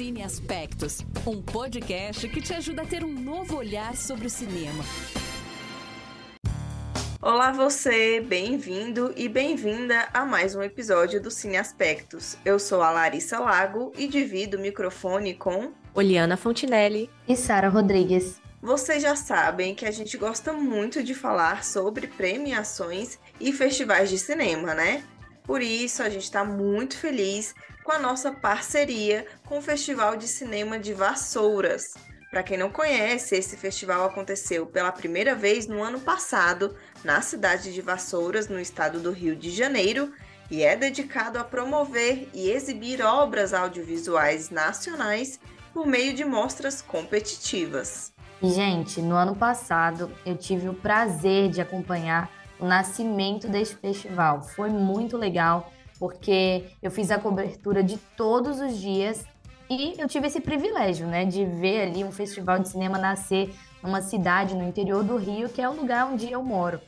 Cine Aspectos, um podcast que te ajuda a ter um novo olhar sobre o cinema. Olá você, bem-vindo e bem-vinda a mais um episódio do Cine Aspectos. Eu sou a Larissa Lago e divido o microfone com Oliana Fontinelli e Sara Rodrigues. Vocês já sabem que a gente gosta muito de falar sobre premiações e festivais de cinema, né? Por isso, a gente está muito feliz com a nossa parceria com o Festival de Cinema de Vassouras. Para quem não conhece, esse festival aconteceu pela primeira vez no ano passado na cidade de Vassouras, no estado do Rio de Janeiro, e é dedicado a promover e exibir obras audiovisuais nacionais por meio de mostras competitivas. Gente, no ano passado eu tive o prazer de acompanhar o nascimento deste festival. Foi muito legal porque eu fiz a cobertura de todos os dias e eu tive esse privilégio, né, de ver ali um festival de cinema nascer numa cidade no interior do Rio, que é o lugar onde eu moro.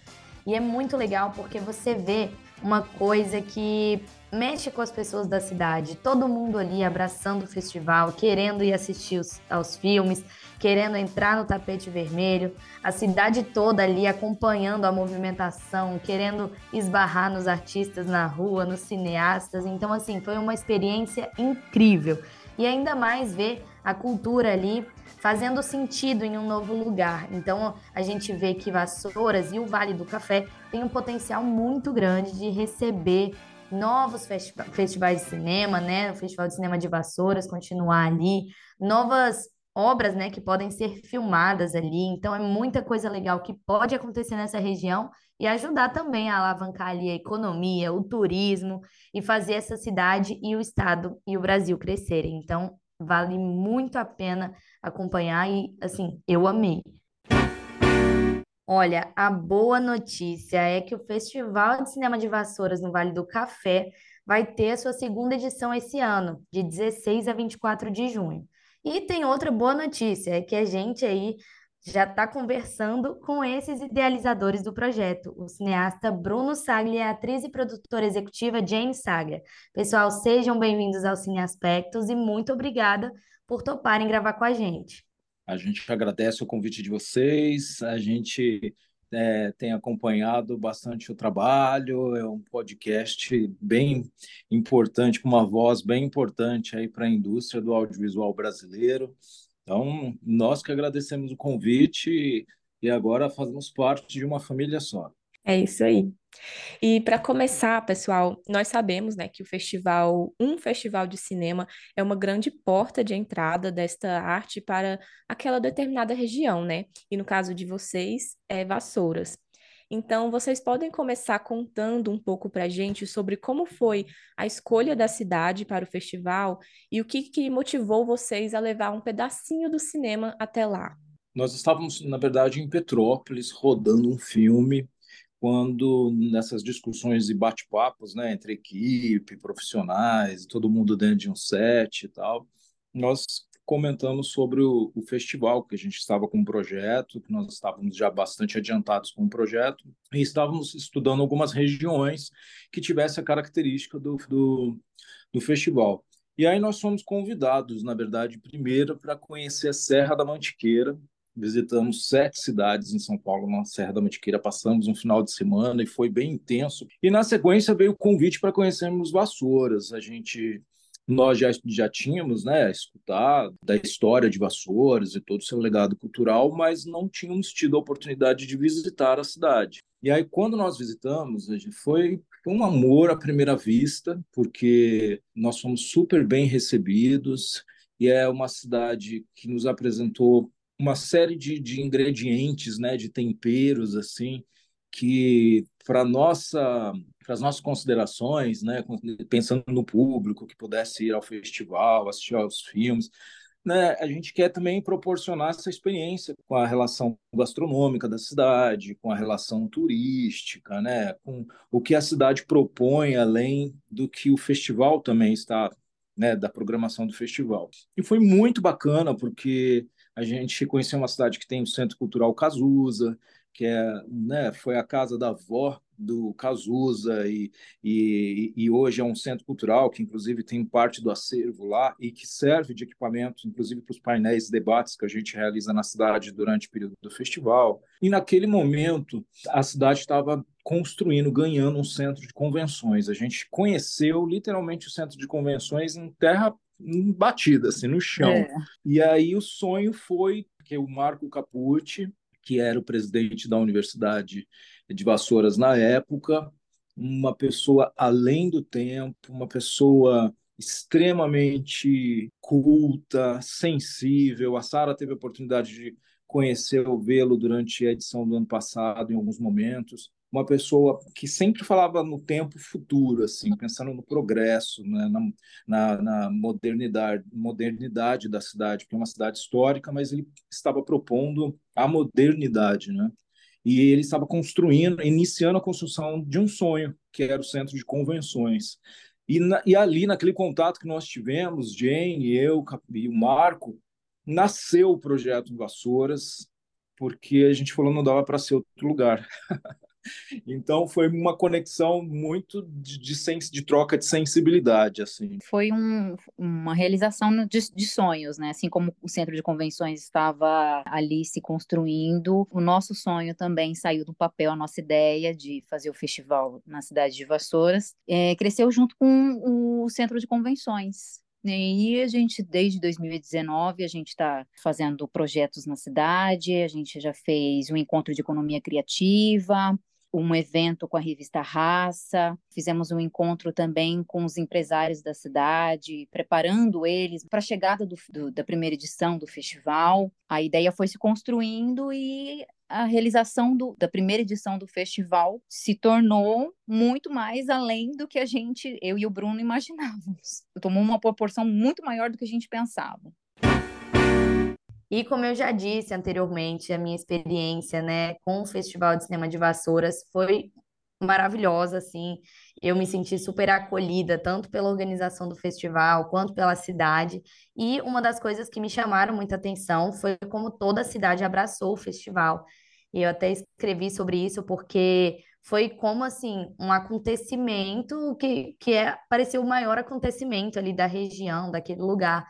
E é muito legal porque você vê uma coisa que mexe com as pessoas da cidade, todo mundo ali abraçando o festival, querendo ir assistir os, aos filmes, querendo entrar no tapete vermelho, a cidade toda ali acompanhando a movimentação, querendo esbarrar nos artistas na rua, nos cineastas. Então, assim, foi uma experiência incrível. E ainda mais ver a cultura ali fazendo sentido em um novo lugar. Então, a gente vê que Vassouras e o Vale do Café têm um potencial muito grande de receber novos festivais de cinema, né? O Festival de Cinema de Vassouras continuar ali, novas obras, né, que podem ser filmadas ali. Então é muita coisa legal que pode acontecer nessa região e ajudar também a alavancar ali a economia, o turismo e fazer essa cidade e o estado e o Brasil crescerem. Então vale muito a pena acompanhar e assim, eu amei. Olha, a boa notícia é que o Festival de Cinema de Vassouras no Vale do Café vai ter a sua segunda edição esse ano, de 16 a 24 de junho. E tem outra boa notícia, é que a gente aí já está conversando com esses idealizadores do projeto, o cineasta Bruno Saglia e a atriz e produtora executiva Jane Saglia. Pessoal, sejam bem-vindos ao Cine Aspectos e muito obrigada por toparem gravar com a gente. A gente agradece o convite de vocês, a gente é, tem acompanhado bastante o trabalho, é um podcast bem importante, com uma voz bem importante aí para a indústria do audiovisual brasileiro. Então, nós que agradecemos o convite e agora fazemos parte de uma família só. É isso aí. E para começar, pessoal, nós sabemos, né, que o festival, um festival de cinema é uma grande porta de entrada desta arte para aquela determinada região, né? E no caso de vocês, é Vassouras. Então, vocês podem começar contando um pouco para a gente sobre como foi a escolha da cidade para o festival e o que, que motivou vocês a levar um pedacinho do cinema até lá. Nós estávamos, na verdade, em Petrópolis, rodando um filme quando nessas discussões e bate-papos, né, entre equipe, profissionais, todo mundo dentro de um set e tal, nós comentamos sobre o, o, festival, que a gente estava com um projeto, que nós estávamos já bastante adiantados com o projeto, e estávamos estudando algumas regiões que tivessem a característica do, do, do festival. E aí nós fomos convidados, na verdade, primeiro para conhecer a Serra da Mantiqueira, visitamos sete cidades em São Paulo, na Serra da Mantiqueira, passamos um final de semana e foi bem intenso. E na sequência veio o convite para conhecermos Vassouras. A gente nós já, já tínhamos né, escutado da história de Vassouras e todo o seu legado cultural, mas não tínhamos tido a oportunidade de visitar a cidade. E aí, quando nós visitamos, foi um amor à primeira vista, porque nós fomos super bem recebidos e é uma cidade que nos apresentou uma série de, de ingredientes, né, de temperos assim, que para nossa para as nossas considerações, né, pensando no público que pudesse ir ao festival, assistir aos filmes, né, a gente quer também proporcionar essa experiência com a relação gastronômica da cidade, com a relação turística, né, com o que a cidade propõe além do que o festival também está, né, da programação do festival. E foi muito bacana porque a gente conheceu uma cidade que tem o Centro Cultural Cazuza, que é, né, foi a casa da avó do Cazuza e, e, e, hoje é um centro cultural que inclusive tem parte do acervo lá e que serve de equipamento inclusive para os painéis debates que a gente realiza na cidade durante o período do festival. E naquele momento a cidade estava construindo ganhando um centro de convenções. A gente conheceu literalmente o centro de convenções em terra batida assim no chão é. e aí o sonho foi que o Marco Capucci que era o presidente da Universidade de Vassouras na época, uma pessoa além do tempo, uma pessoa extremamente culta, sensível. A Sara teve a oportunidade de conhecer o vê-lo durante a edição do ano passado, em alguns momentos. Uma pessoa que sempre falava no tempo futuro, assim, pensando no progresso, né? na, na, na modernidade, modernidade da cidade, porque é uma cidade histórica, mas ele estava propondo a modernidade, né? e ele estava construindo, iniciando a construção de um sonho, que era o centro de convenções. E, na, e ali, naquele contato que nós tivemos, Jane, eu e o Marco, nasceu o projeto Vassouras, porque a gente falou não dava para ser outro lugar. Então foi uma conexão muito de, de, de, troca de sensibilidade, assim. Foi um, uma realização de, de, sonhos, né? Assim como o centro de convenções estava ali se construindo, o nosso sonho também saiu do papel, a nossa ideia de fazer o festival na cidade de Vassouras, é, cresceu junto com o centro de convenções. E a gente, desde 2019, a gente está fazendo projetos na cidade, a gente já fez um encontro de economia criativa, um evento com a revista Raça, fizemos um encontro também com os empresários da cidade, preparando eles para a chegada do, do, da primeira edição do festival. A ideia foi se construindo e a realização do, da primeira edição do festival se tornou muito mais além do que a gente, eu e o Bruno, imaginávamos. Tomou uma proporção muito maior do que a gente pensava. E como eu já disse anteriormente, a minha experiência, né, com o Festival de Cinema de Vassouras foi maravilhosa, assim. Eu me senti super acolhida, tanto pela organização do festival, quanto pela cidade. E uma das coisas que me chamaram muita atenção foi como toda a cidade abraçou o festival. E eu até escrevi sobre isso porque foi como assim um acontecimento que, que é, pareceu o maior acontecimento ali da região, daquele lugar.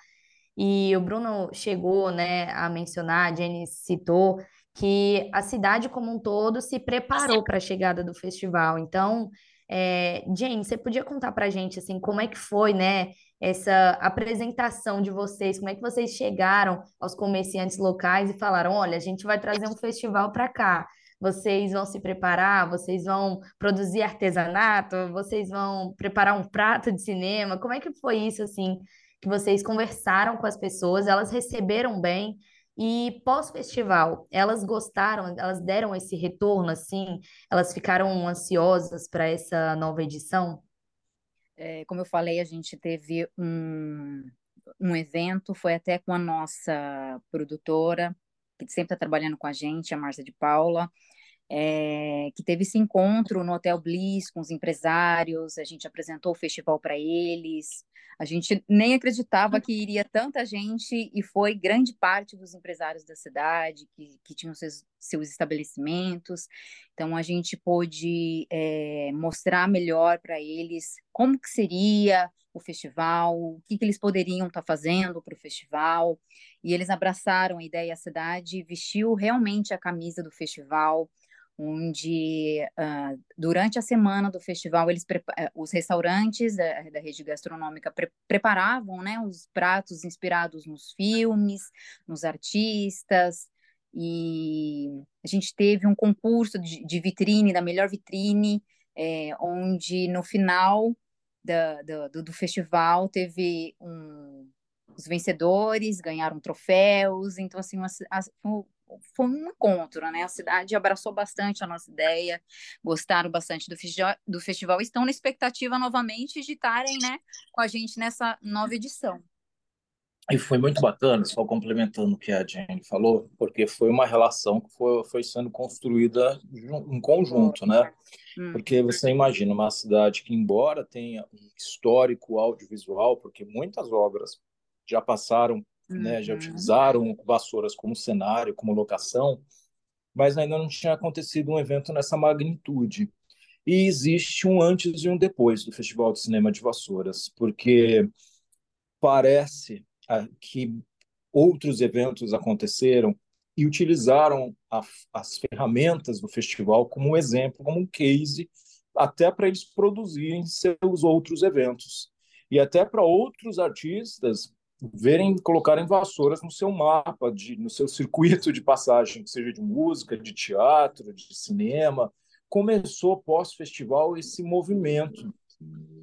E o Bruno chegou, né, a mencionar, a Jenny citou, que a cidade como um todo se preparou para a chegada do festival. Então, é, você podia contar para a gente assim como é que foi, né, essa apresentação de vocês? Como é que vocês chegaram aos comerciantes locais e falaram: olha, a gente vai trazer um festival para cá. Vocês vão se preparar, vocês vão produzir artesanato, vocês vão preparar um prato de cinema. Como é que foi isso assim? Que vocês conversaram com as pessoas, elas receberam bem. E pós-festival, elas gostaram, elas deram esse retorno assim, elas ficaram ansiosas para essa nova edição? É, como eu falei, a gente teve um, um evento, foi até com a nossa produtora, que sempre está trabalhando com a gente, a Márcia de Paula, é, que teve esse encontro no Hotel Bliss com os empresários, a gente apresentou o festival para eles, a gente nem acreditava que iria tanta gente e foi grande parte dos empresários da cidade que, que tinham seus, seus estabelecimentos. Então a gente pôde é, mostrar melhor para eles como que seria o festival, o que, que eles poderiam estar tá fazendo para o festival. E eles abraçaram a ideia, a cidade vestiu realmente a camisa do festival onde uh, durante a semana do festival eles eh, os restaurantes da, da rede gastronômica pre preparavam né, os pratos inspirados nos filmes, nos artistas, e a gente teve um concurso de, de vitrine, da melhor vitrine, é, onde no final da, do, do, festival teve um, os vencedores ganharam troféus, então assim uma, foi um encontro, né? A cidade abraçou bastante a nossa ideia, gostaram bastante do, do festival, estão na expectativa novamente de estarem, né, com a gente nessa nova edição. E foi muito bacana, só complementando o que a Jane falou, porque foi uma relação que foi, foi sendo construída em conjunto, né? Hum. Porque você imagina uma cidade que, embora tenha um histórico audiovisual, porque muitas obras já passaram né? Já uhum. utilizaram vassouras como cenário, como locação, mas ainda não tinha acontecido um evento nessa magnitude. E existe um antes e um depois do Festival de Cinema de Vassouras, porque parece ah, que outros eventos aconteceram e utilizaram a, as ferramentas do festival como exemplo, como um case, até para eles produzirem seus outros eventos. E até para outros artistas verem, colocarem vassouras no seu mapa, de, no seu circuito de passagem, seja de música, de teatro, de cinema. Começou pós-festival esse movimento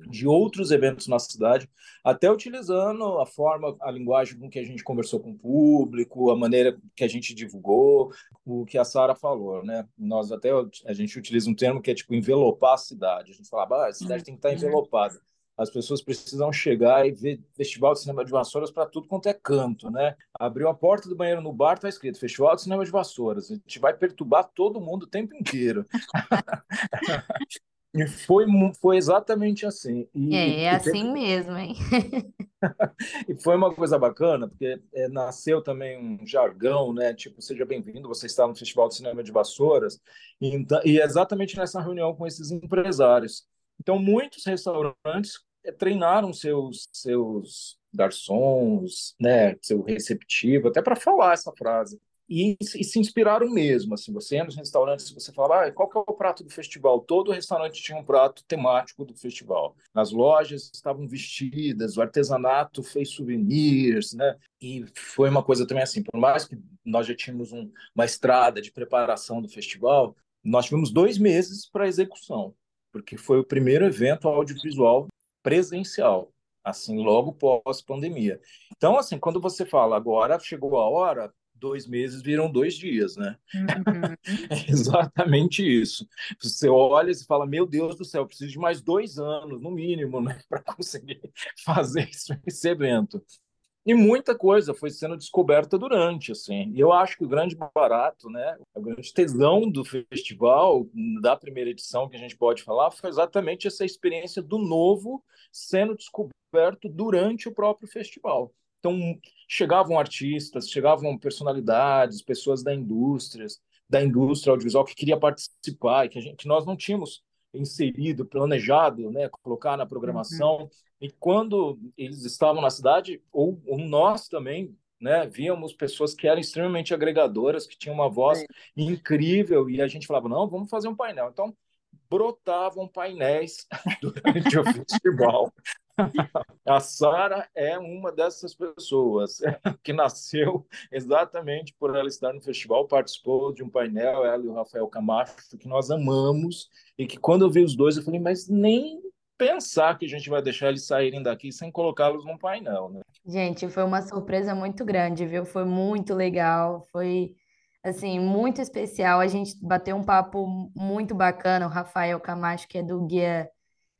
de outros eventos na cidade, até utilizando a forma, a linguagem com que a gente conversou com o público, a maneira que a gente divulgou, o que a Sara falou, né? Nós até a gente utiliza um termo que é tipo envelopar a cidade. A gente fala, ah, a cidade tem que estar envelopada as pessoas precisam chegar e ver Festival de Cinema de Vassouras para tudo quanto é canto, né? Abriu a porta do banheiro no bar, tá escrito Festival de Cinema de Vassouras. A gente vai perturbar todo mundo o tempo inteiro. e foi, foi exatamente assim. E, é, é assim mesmo, hein? e foi uma coisa bacana, porque é, nasceu também um jargão, né? Tipo, seja bem-vindo, você está no Festival de Cinema de Vassouras. E, então, e é exatamente nessa reunião com esses empresários. Então, muitos restaurantes treinaram seus seus garçons, né, seu receptivo, até para falar essa frase. E, e, se inspiraram mesmo, assim, você entra nos restaurantes, você fala, ah, qual que é o prato do festival? Todo restaurante tinha um prato temático do festival. As lojas estavam vestidas, o artesanato fez souvenirs, né? E foi uma coisa também assim, por mais que nós já tínhamos um, uma estrada de preparação do festival, nós tivemos dois meses para execução, porque foi o primeiro evento audiovisual presencial, assim, logo pós-pandemia. Então, assim, quando você fala agora chegou a hora, dois meses viram dois dias, né? Uhum. é exatamente isso. Você olha e fala, meu Deus do céu, preciso de mais dois anos, no mínimo, né, para conseguir fazer esse evento e muita coisa foi sendo descoberta durante, assim. E eu acho que o grande barato, né, o grande tesão do festival, da primeira edição que a gente pode falar, foi exatamente essa experiência do novo sendo descoberto durante o próprio festival. Então, chegavam artistas, chegavam personalidades, pessoas da indústria, da indústria audiovisual que queria participar e que, gente, que nós não tínhamos inserido, planejado, né, colocar na programação. Uhum. E quando eles estavam na cidade, ou, ou, nós também, né, víamos pessoas que eram extremamente agregadoras, que tinham uma voz incrível, e a gente falava, não, vamos fazer um painel. Então, brotavam painéis durante o festival. A Sara é uma dessas pessoas que nasceu exatamente por ela estar no festival, participou de um painel, ela e o Rafael Camacho, que nós amamos, e que quando eu vi os dois, eu falei, mas nem pensar que a gente vai deixar eles saírem daqui sem colocá-los num painel, né? Gente, foi uma surpresa muito grande, viu? Foi muito legal, foi assim, muito especial. A gente bateu um papo muito bacana, o Rafael Camacho, que é do Guia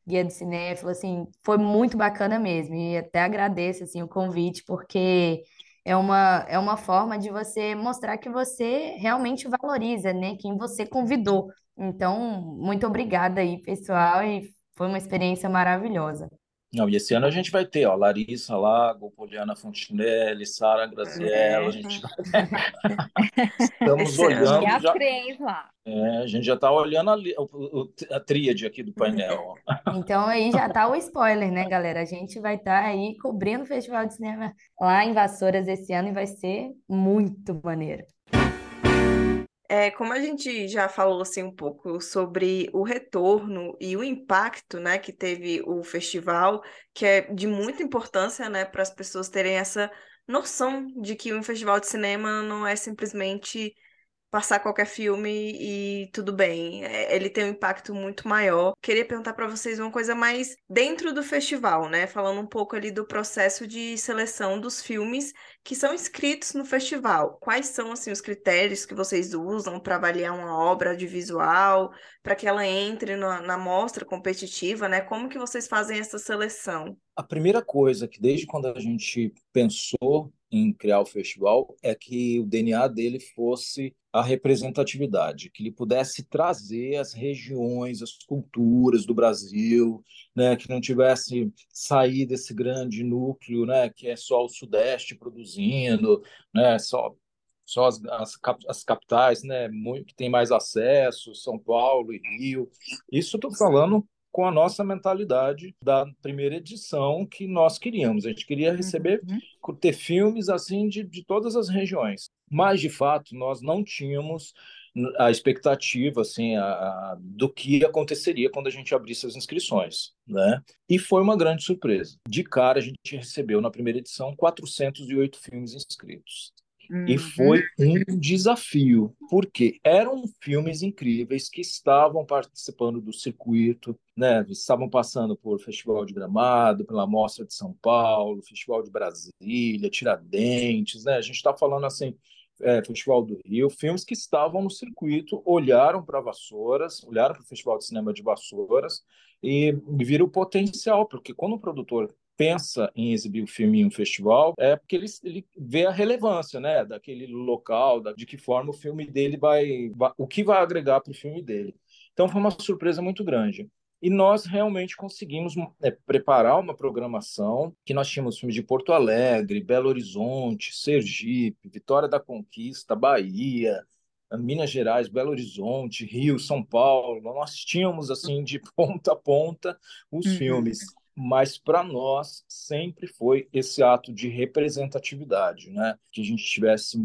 Guia do Cinéfilo, assim, foi muito bacana mesmo. E até agradeço, assim, o convite, porque é uma, é uma forma de você mostrar que você realmente valoriza, né, quem você convidou. Então, muito obrigada aí, pessoal, e foi uma experiência maravilhosa. Não, e esse ano a gente vai ter, ó, Larissa Lago, Poliana Fontinelli, Sara Graziella, é. a gente estamos olhando já... já... três lá. É, a gente já está olhando a, a, a tríade aqui do painel. Então aí já está o spoiler, né, galera? A gente vai estar tá aí cobrindo o Festival de Cinema lá em Vassouras esse ano e vai ser muito maneiro. É, como a gente já falou assim um pouco sobre o retorno e o impacto, né, que teve o festival, que é de muita importância, né, para as pessoas terem essa noção de que um festival de cinema não é simplesmente passar qualquer filme e tudo bem. É, ele tem um impacto muito maior. Queria perguntar para vocês uma coisa mais dentro do festival, né? Falando um pouco ali do processo de seleção dos filmes que são inscritos no festival. Quais são assim os critérios que vocês usam para avaliar uma obra de visual, para que ela entre na, na mostra competitiva, né? Como que vocês fazem essa seleção? A primeira coisa que desde quando a gente pensou em criar o festival é que o DNA dele fosse a representatividade, que ele pudesse trazer as regiões, as culturas do Brasil, né, que não tivesse sair desse grande núcleo, né, que é só o Sudeste produzindo, né, só só as, as, as capitais, né, que tem mais acesso, São Paulo e Rio. Isso estou falando com a nossa mentalidade da primeira edição que nós queríamos. A gente queria receber, uhum. ter filmes assim de, de todas as regiões. Mas, de fato, nós não tínhamos a expectativa assim a, a, do que aconteceria quando a gente abrisse as inscrições, né? E foi uma grande surpresa. De cara a gente recebeu na primeira edição 408 filmes inscritos. Uhum. E foi um desafio, porque eram filmes incríveis que estavam participando do circuito, né? Estavam passando por Festival de Gramado, pela Mostra de São Paulo, Festival de Brasília, Tiradentes, né? A gente está falando assim, é, Festival do Rio, filmes que estavam no circuito, olharam para Vassouras, olharam para o Festival de Cinema de Vassouras e viram o potencial, porque quando o produtor pensa em exibir o filme em um festival é porque ele, ele vê a relevância, né, daquele local, da, de que forma o filme dele vai, vai o que vai agregar para o filme dele. Então foi uma surpresa muito grande. E nós realmente conseguimos é, preparar uma programação que nós tínhamos filmes de Porto Alegre, Belo Horizonte, Sergipe, Vitória da Conquista, Bahia, Minas Gerais, Belo Horizonte, Rio, São Paulo. Nós tínhamos assim de ponta a ponta os uhum. filmes mas para nós sempre foi esse ato de representatividade, né? Que a gente tivesse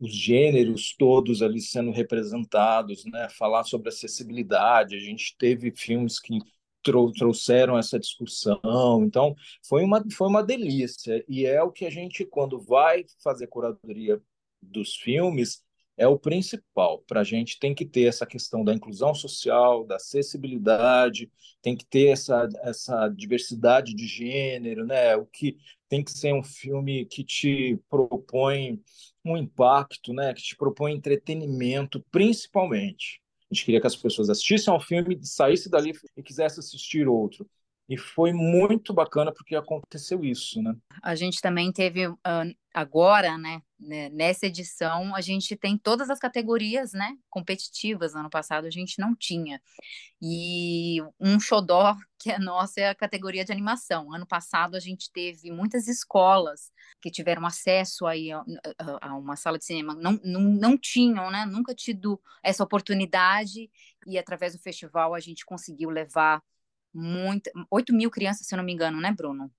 os gêneros todos ali sendo representados, né? Falar sobre acessibilidade, a gente teve filmes que trouxeram essa discussão. Então, foi uma, foi uma delícia. E é o que a gente, quando vai fazer curadoria dos filmes, é o principal. Para a gente tem que ter essa questão da inclusão social, da acessibilidade, tem que ter essa, essa diversidade de gênero, né? O que tem que ser um filme que te propõe um impacto, né? Que te propõe entretenimento, principalmente. A gente queria que as pessoas assistissem ao filme, saíssem dali e quisessem assistir outro. E foi muito bacana porque aconteceu isso, né? A gente também teve uh, agora, né, né, nessa edição, a gente tem todas as categorias, né, competitivas. Ano passado a gente não tinha. E um xodó que é nosso é a categoria de animação. Ano passado a gente teve muitas escolas que tiveram acesso aí a, a, a uma sala de cinema, não, não, não tinham, né, nunca tido essa oportunidade e através do festival a gente conseguiu levar muita, 8 mil crianças, se eu não me engano, né, Bruno?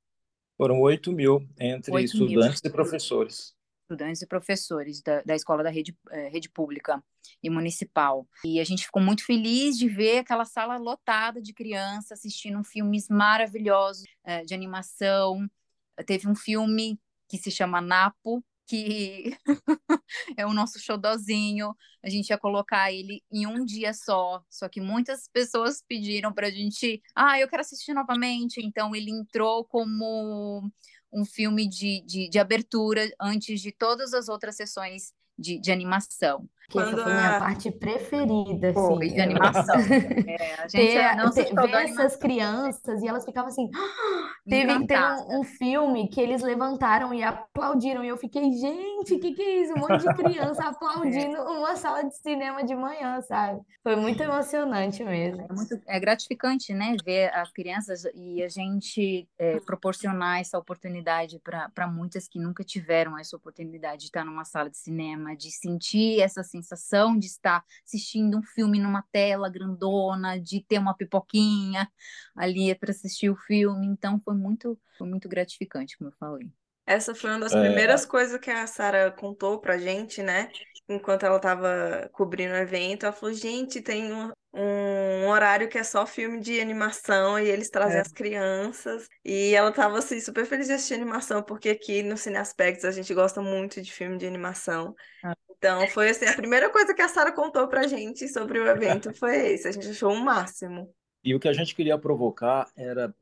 Foram 8 mil entre 8 estudantes mil. e professores. Estudantes e professores da, da escola da rede, eh, rede pública e municipal. E a gente ficou muito feliz de ver aquela sala lotada de crianças assistindo filmes maravilhosos eh, de animação. Teve um filme que se chama Napo, que é o nosso xodózinho. A gente ia colocar ele em um dia só, só que muitas pessoas pediram para a gente, ah, eu quero assistir novamente. Então ele entrou como um filme de, de, de abertura antes de todas as outras sessões de, de animação. Que essa foi a minha parte preferida, assim. Foi, de animação. é, a gente ter, não ter, ver essas crianças e elas ficavam assim. Ah! Teve, um, um, filme que eles levantaram e aplaudiram. E eu fiquei, gente, o que, que é isso? Um monte de criança aplaudindo é. uma sala de cinema de manhã, sabe? Foi muito emocionante mesmo. É, muito, é gratificante, né? Ver as crianças e a gente é, proporcionar essa oportunidade para muitas que nunca tiveram essa oportunidade de estar numa sala de cinema, de sentir essa sensação de estar assistindo um filme numa tela grandona, de ter uma pipoquinha ali para assistir o filme. Então foi muito, foi muito gratificante, como eu falei. Essa foi uma das é... primeiras coisas que a Sara contou pra gente, né? Enquanto ela estava cobrindo o evento, ela falou: gente, tem um, um horário que é só filme de animação e eles trazem é. as crianças. E ela estava assim, super feliz de assistir animação, porque aqui no Cine Aspectos a gente gosta muito de filme de animação. Ah. Então, foi assim, a primeira coisa que a Sara contou pra gente sobre o evento foi isso. A gente achou o um máximo. E o que a gente queria provocar era,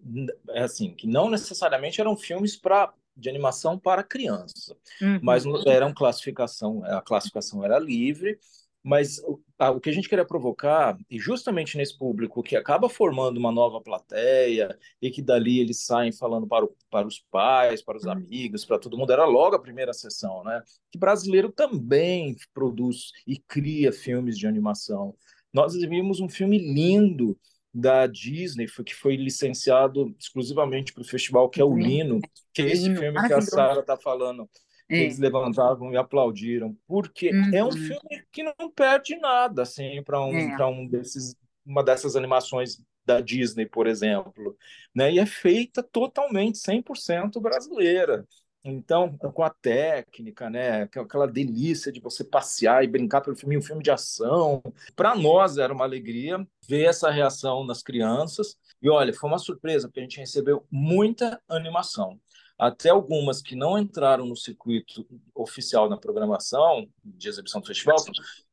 é assim, que não necessariamente eram filmes para de animação para criança, uhum. mas eram classificação, a classificação era livre mas o, o que a gente queria provocar, e justamente nesse público que acaba formando uma nova plateia, e que dali eles saem falando para, o, para os pais, para os uhum. amigos, para todo mundo, era logo a primeira sessão, né? Que brasileiro também produz e cria filmes de animação. Nós vimos um filme lindo da Disney, que foi licenciado exclusivamente para o festival, que é o Lino, que é esse filme que a Sara está falando é. eles levantavam e aplaudiram, porque uhum. é um uhum. filme que não perde nada, assim, para um, é. um desses, uma dessas animações da Disney, por exemplo, né? E é feita totalmente 100% brasileira. Então, com a técnica, né, aquela delícia de você passear e brincar pelo filme, um filme de ação. Para nós era uma alegria ver essa reação nas crianças. E olha, foi uma surpresa, porque a gente recebeu muita animação. Até algumas que não entraram no circuito oficial na programação de exibição do festival,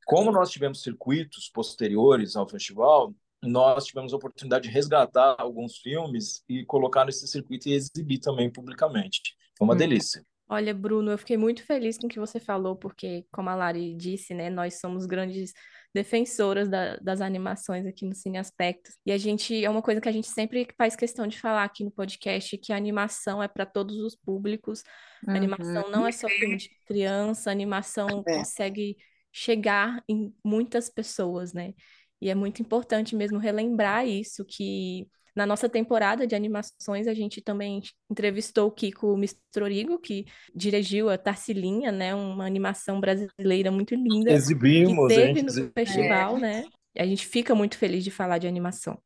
como nós tivemos circuitos posteriores ao festival, nós tivemos a oportunidade de resgatar alguns filmes e colocar nesse circuito e exibir também publicamente. Foi uma hum. delícia. Olha, Bruno, eu fiquei muito feliz com o que você falou, porque, como a Lari disse, né, nós somos grandes defensoras da, das animações aqui no Cine Aspectos. E a gente, é uma coisa que a gente sempre faz questão de falar aqui no podcast, que a animação é para todos os públicos. Uhum. Animação não é só filme de criança, a animação é. consegue chegar em muitas pessoas, né? E é muito importante mesmo relembrar isso, que na nossa temporada de animações, a gente também entrevistou o Kiko Mistrorigo, que dirigiu a Tarsilinha, né? Uma animação brasileira muito linda. Exibimos, que teve no festival, né? A gente fica muito feliz de falar de animação.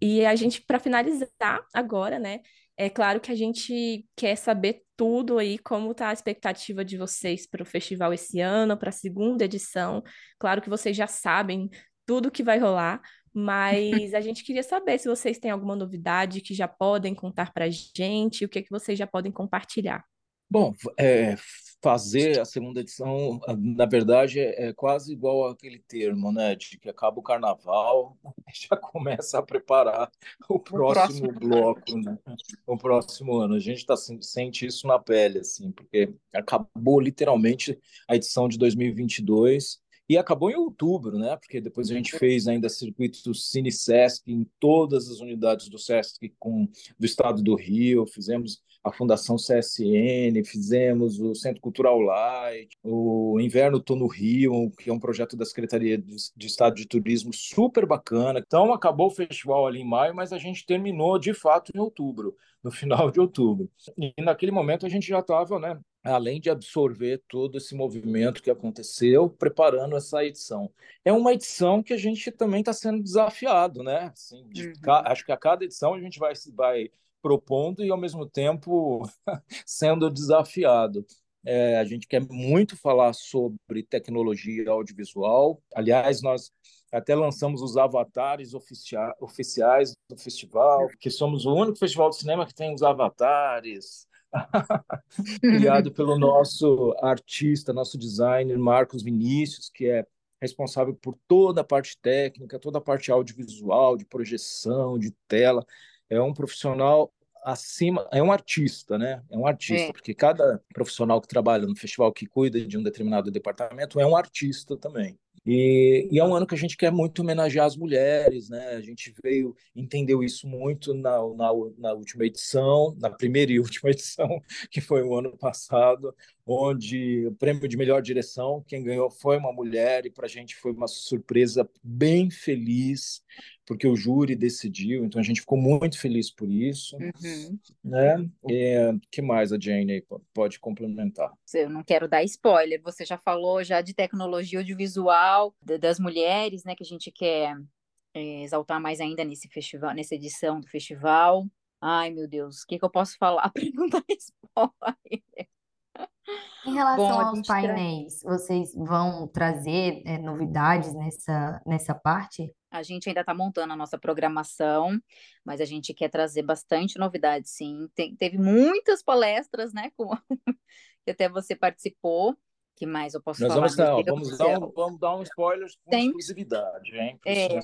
E a gente, para finalizar agora, né? É claro que a gente quer saber tudo aí, como está a expectativa de vocês para o festival esse ano, para a segunda edição. Claro que vocês já sabem tudo que vai rolar, mas a gente queria saber se vocês têm alguma novidade que já podem contar para a gente, o que, é que vocês já podem compartilhar. Bom, é, fazer a segunda edição, na verdade, é, é quase igual aquele termo, né? De que acaba o carnaval, já começa a preparar o próximo, o próximo. bloco, né? O próximo ano. A gente está sente isso na pele, assim, porque acabou literalmente a edição de 2022 e acabou em outubro, né? Porque depois a gente fez ainda circuito Cine Sesc em todas as unidades do Sesc com, do estado do Rio, fizemos a Fundação CSN, fizemos o Centro Cultural Light, o Inverno Tô no Rio, que é um projeto da Secretaria de Estado de Turismo super bacana. Então acabou o festival ali em maio, mas a gente terminou de fato em outubro, no final de outubro. E naquele momento a gente já estava, né, além de absorver todo esse movimento que aconteceu, preparando essa edição. É uma edição que a gente também está sendo desafiado, né? Assim, de, uhum. Acho que a cada edição a gente vai, vai propondo e, ao mesmo tempo, sendo desafiado. É, a gente quer muito falar sobre tecnologia audiovisual. Aliás, nós até lançamos os avatares oficia oficiais do festival, que somos o único festival de cinema que tem os avatares. criado pelo nosso artista, nosso designer Marcos Vinícius, que é responsável por toda a parte técnica, toda a parte audiovisual, de projeção, de tela. É um profissional acima, é um artista, né? É um artista, é. porque cada profissional que trabalha no festival, que cuida de um determinado departamento, é um artista também. E, e, é um ano que a gente quer muito homenagear as mulheres, né? A gente veio, entendeu isso muito na, na, na, última edição, na primeira e última edição, que foi o ano passado, onde o prêmio de melhor direção, quem ganhou foi uma mulher, e para a gente foi uma surpresa bem feliz, porque o júri decidiu, então a gente ficou muito feliz por isso. Uhum. Né? E, que mais a Jane pode complementar? Eu não quero dar spoiler, você já falou já de tecnologia audiovisual, das mulheres, né, que a gente quer é, exaltar mais ainda nesse festival, nessa edição do festival. Ai, meu Deus, o que, que eu posso falar para não dar spoiler? Em relação Bom, aos painéis, vocês vão trazer é, novidades nessa, nessa parte? A gente ainda está montando a nossa programação, mas a gente quer trazer bastante novidade, sim. Tem, teve muitas palestras, né? Com... que até você participou. que mais eu posso Nós falar? Vamos dar, vamos, dar um, vamos dar um spoiler com Tem... exclusividade, hein? É.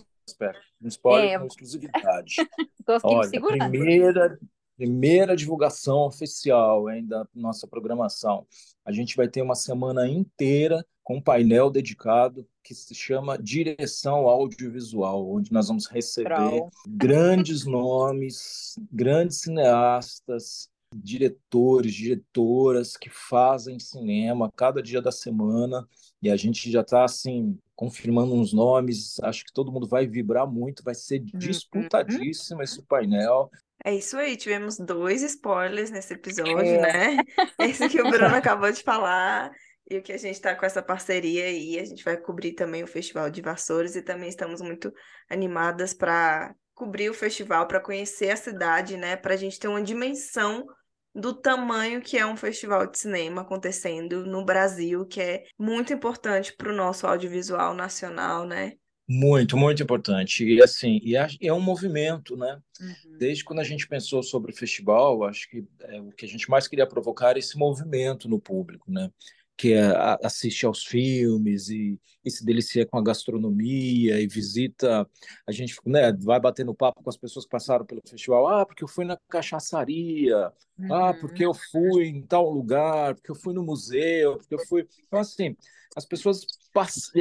Um spoiler é. com exclusividade. Olha, primeira, primeira divulgação oficial hein, da nossa programação. A gente vai ter uma semana inteira com um painel dedicado que se chama Direção Audiovisual, onde nós vamos receber grandes nomes, grandes cineastas, diretores, diretoras que fazem cinema cada dia da semana e a gente já está assim confirmando uns nomes. Acho que todo mundo vai vibrar muito, vai ser uhum. disputadíssimo esse painel. É isso aí, tivemos dois spoilers nesse episódio, é. né? Esse que o Bruno acabou de falar e o que a gente está com essa parceria aí. A gente vai cobrir também o Festival de Vassouras e também estamos muito animadas para cobrir o festival, para conhecer a cidade, né? Para a gente ter uma dimensão do tamanho que é um festival de cinema acontecendo no Brasil, que é muito importante para o nosso audiovisual nacional, né? Muito, muito importante. E assim, e é, um movimento, né? Uhum. Desde quando a gente pensou sobre o festival, acho que é, o que a gente mais queria provocar é esse movimento no público, né? que é, assiste aos filmes e, e, se delicia com a gastronomia e visita, a gente né, vai batendo papo com as pessoas que passaram pelo festival, ah, porque eu fui na cachaçaria, uhum. ah, porque eu fui em tal lugar, porque eu fui no museu, porque eu fui... Então, assim, as pessoas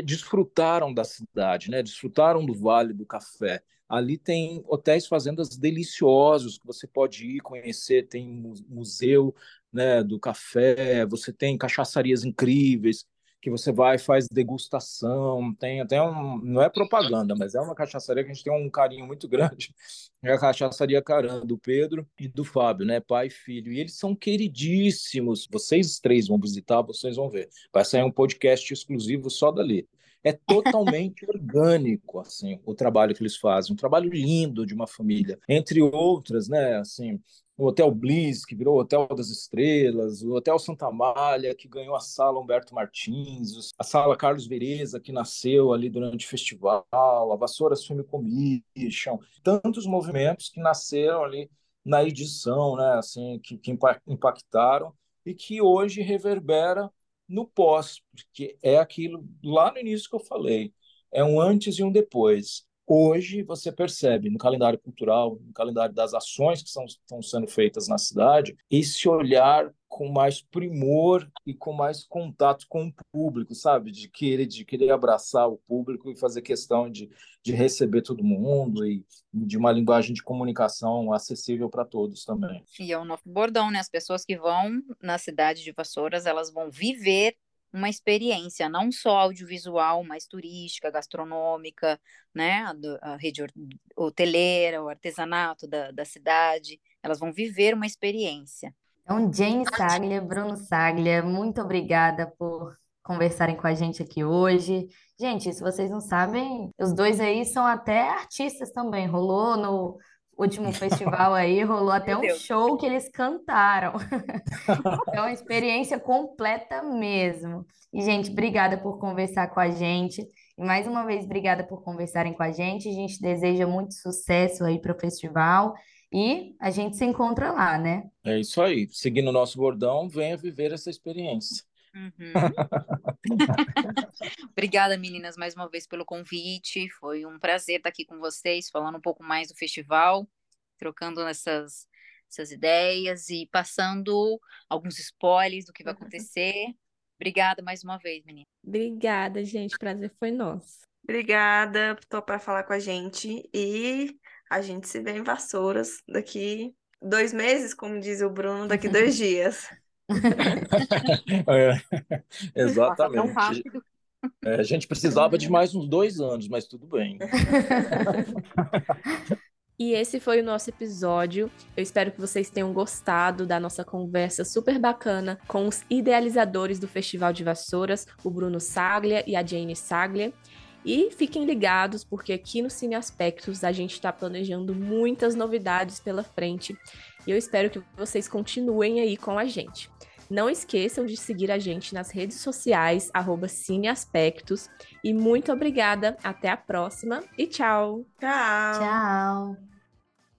desfrutaram da cidade, né? desfrutaram do Vale do Café. Ali tem hotéis, fazendas deliciosos que você pode ir conhecer, tem museu né, do café, você tem cachaçarias incríveis que você vai faz degustação, tem até um, não é propaganda, mas é uma cachaçaria que a gente tem um carinho muito grande, é a cachaçaria Caran, do Pedro e do Fábio, né, pai e filho, e eles são queridíssimos, vocês três vão visitar, vocês vão ver, vai sair um podcast exclusivo só dali, é totalmente orgânico, assim, o trabalho que eles fazem, um trabalho lindo de uma família, entre outras, né, assim, o Hotel Bliss, que virou o Hotel das Estrelas, o Hotel Santa Amália, que ganhou a sala Humberto Martins, a sala Carlos Vereza, que nasceu ali durante o festival, a Vassouras Film Commission, tantos movimentos que nasceram ali na edição, né, assim, que, que impactaram e que hoje reverbera no pós, que é aquilo lá no início que eu falei, é um antes e um depois. Hoje você percebe no calendário cultural, no calendário das ações que são, estão sendo feitas na cidade, esse olhar com mais primor e com mais contato com o público, sabe? De querer, de querer abraçar o público e fazer questão de, de receber todo mundo e de uma linguagem de comunicação acessível para todos também. E é o nosso bordão, né? As pessoas que vão na cidade de Vassouras, elas vão viver uma experiência não só audiovisual, mas turística, gastronômica, né, a, a rede hoteleira, o artesanato da, da cidade, elas vão viver uma experiência. Então, Jane Saglia, Bruno Saglia, muito obrigada por conversarem com a gente aqui hoje. Gente, se vocês não sabem, os dois aí são até artistas também. Rolou no último festival aí, rolou até um show que eles cantaram. É uma experiência completa mesmo. E, gente, obrigada por conversar com a gente. E mais uma vez, obrigada por conversarem com a gente. A gente deseja muito sucesso aí para o festival. E a gente se encontra lá, né? É isso aí. Seguindo o nosso bordão, venha viver essa experiência. Uhum. Obrigada, meninas, mais uma vez pelo convite. Foi um prazer estar aqui com vocês, falando um pouco mais do festival, trocando essas, essas ideias e passando alguns spoilers do que vai acontecer. Obrigada mais uma vez, menina. Obrigada, gente. Prazer foi nosso. Obrigada por topar falar com a gente e a gente se vê em Vassouras daqui dois meses, como diz o Bruno, daqui dois dias. É, exatamente. É, a gente precisava de mais uns dois anos, mas tudo bem. E esse foi o nosso episódio. Eu espero que vocês tenham gostado da nossa conversa super bacana com os idealizadores do Festival de Vassouras, o Bruno Saglia e a Jane Saglia. E fiquem ligados, porque aqui no Cine Aspectos a gente está planejando muitas novidades pela frente. E eu espero que vocês continuem aí com a gente. Não esqueçam de seguir a gente nas redes sociais, arroba Cineaspectos. E muito obrigada, até a próxima e tchau! Tchau! Tchau!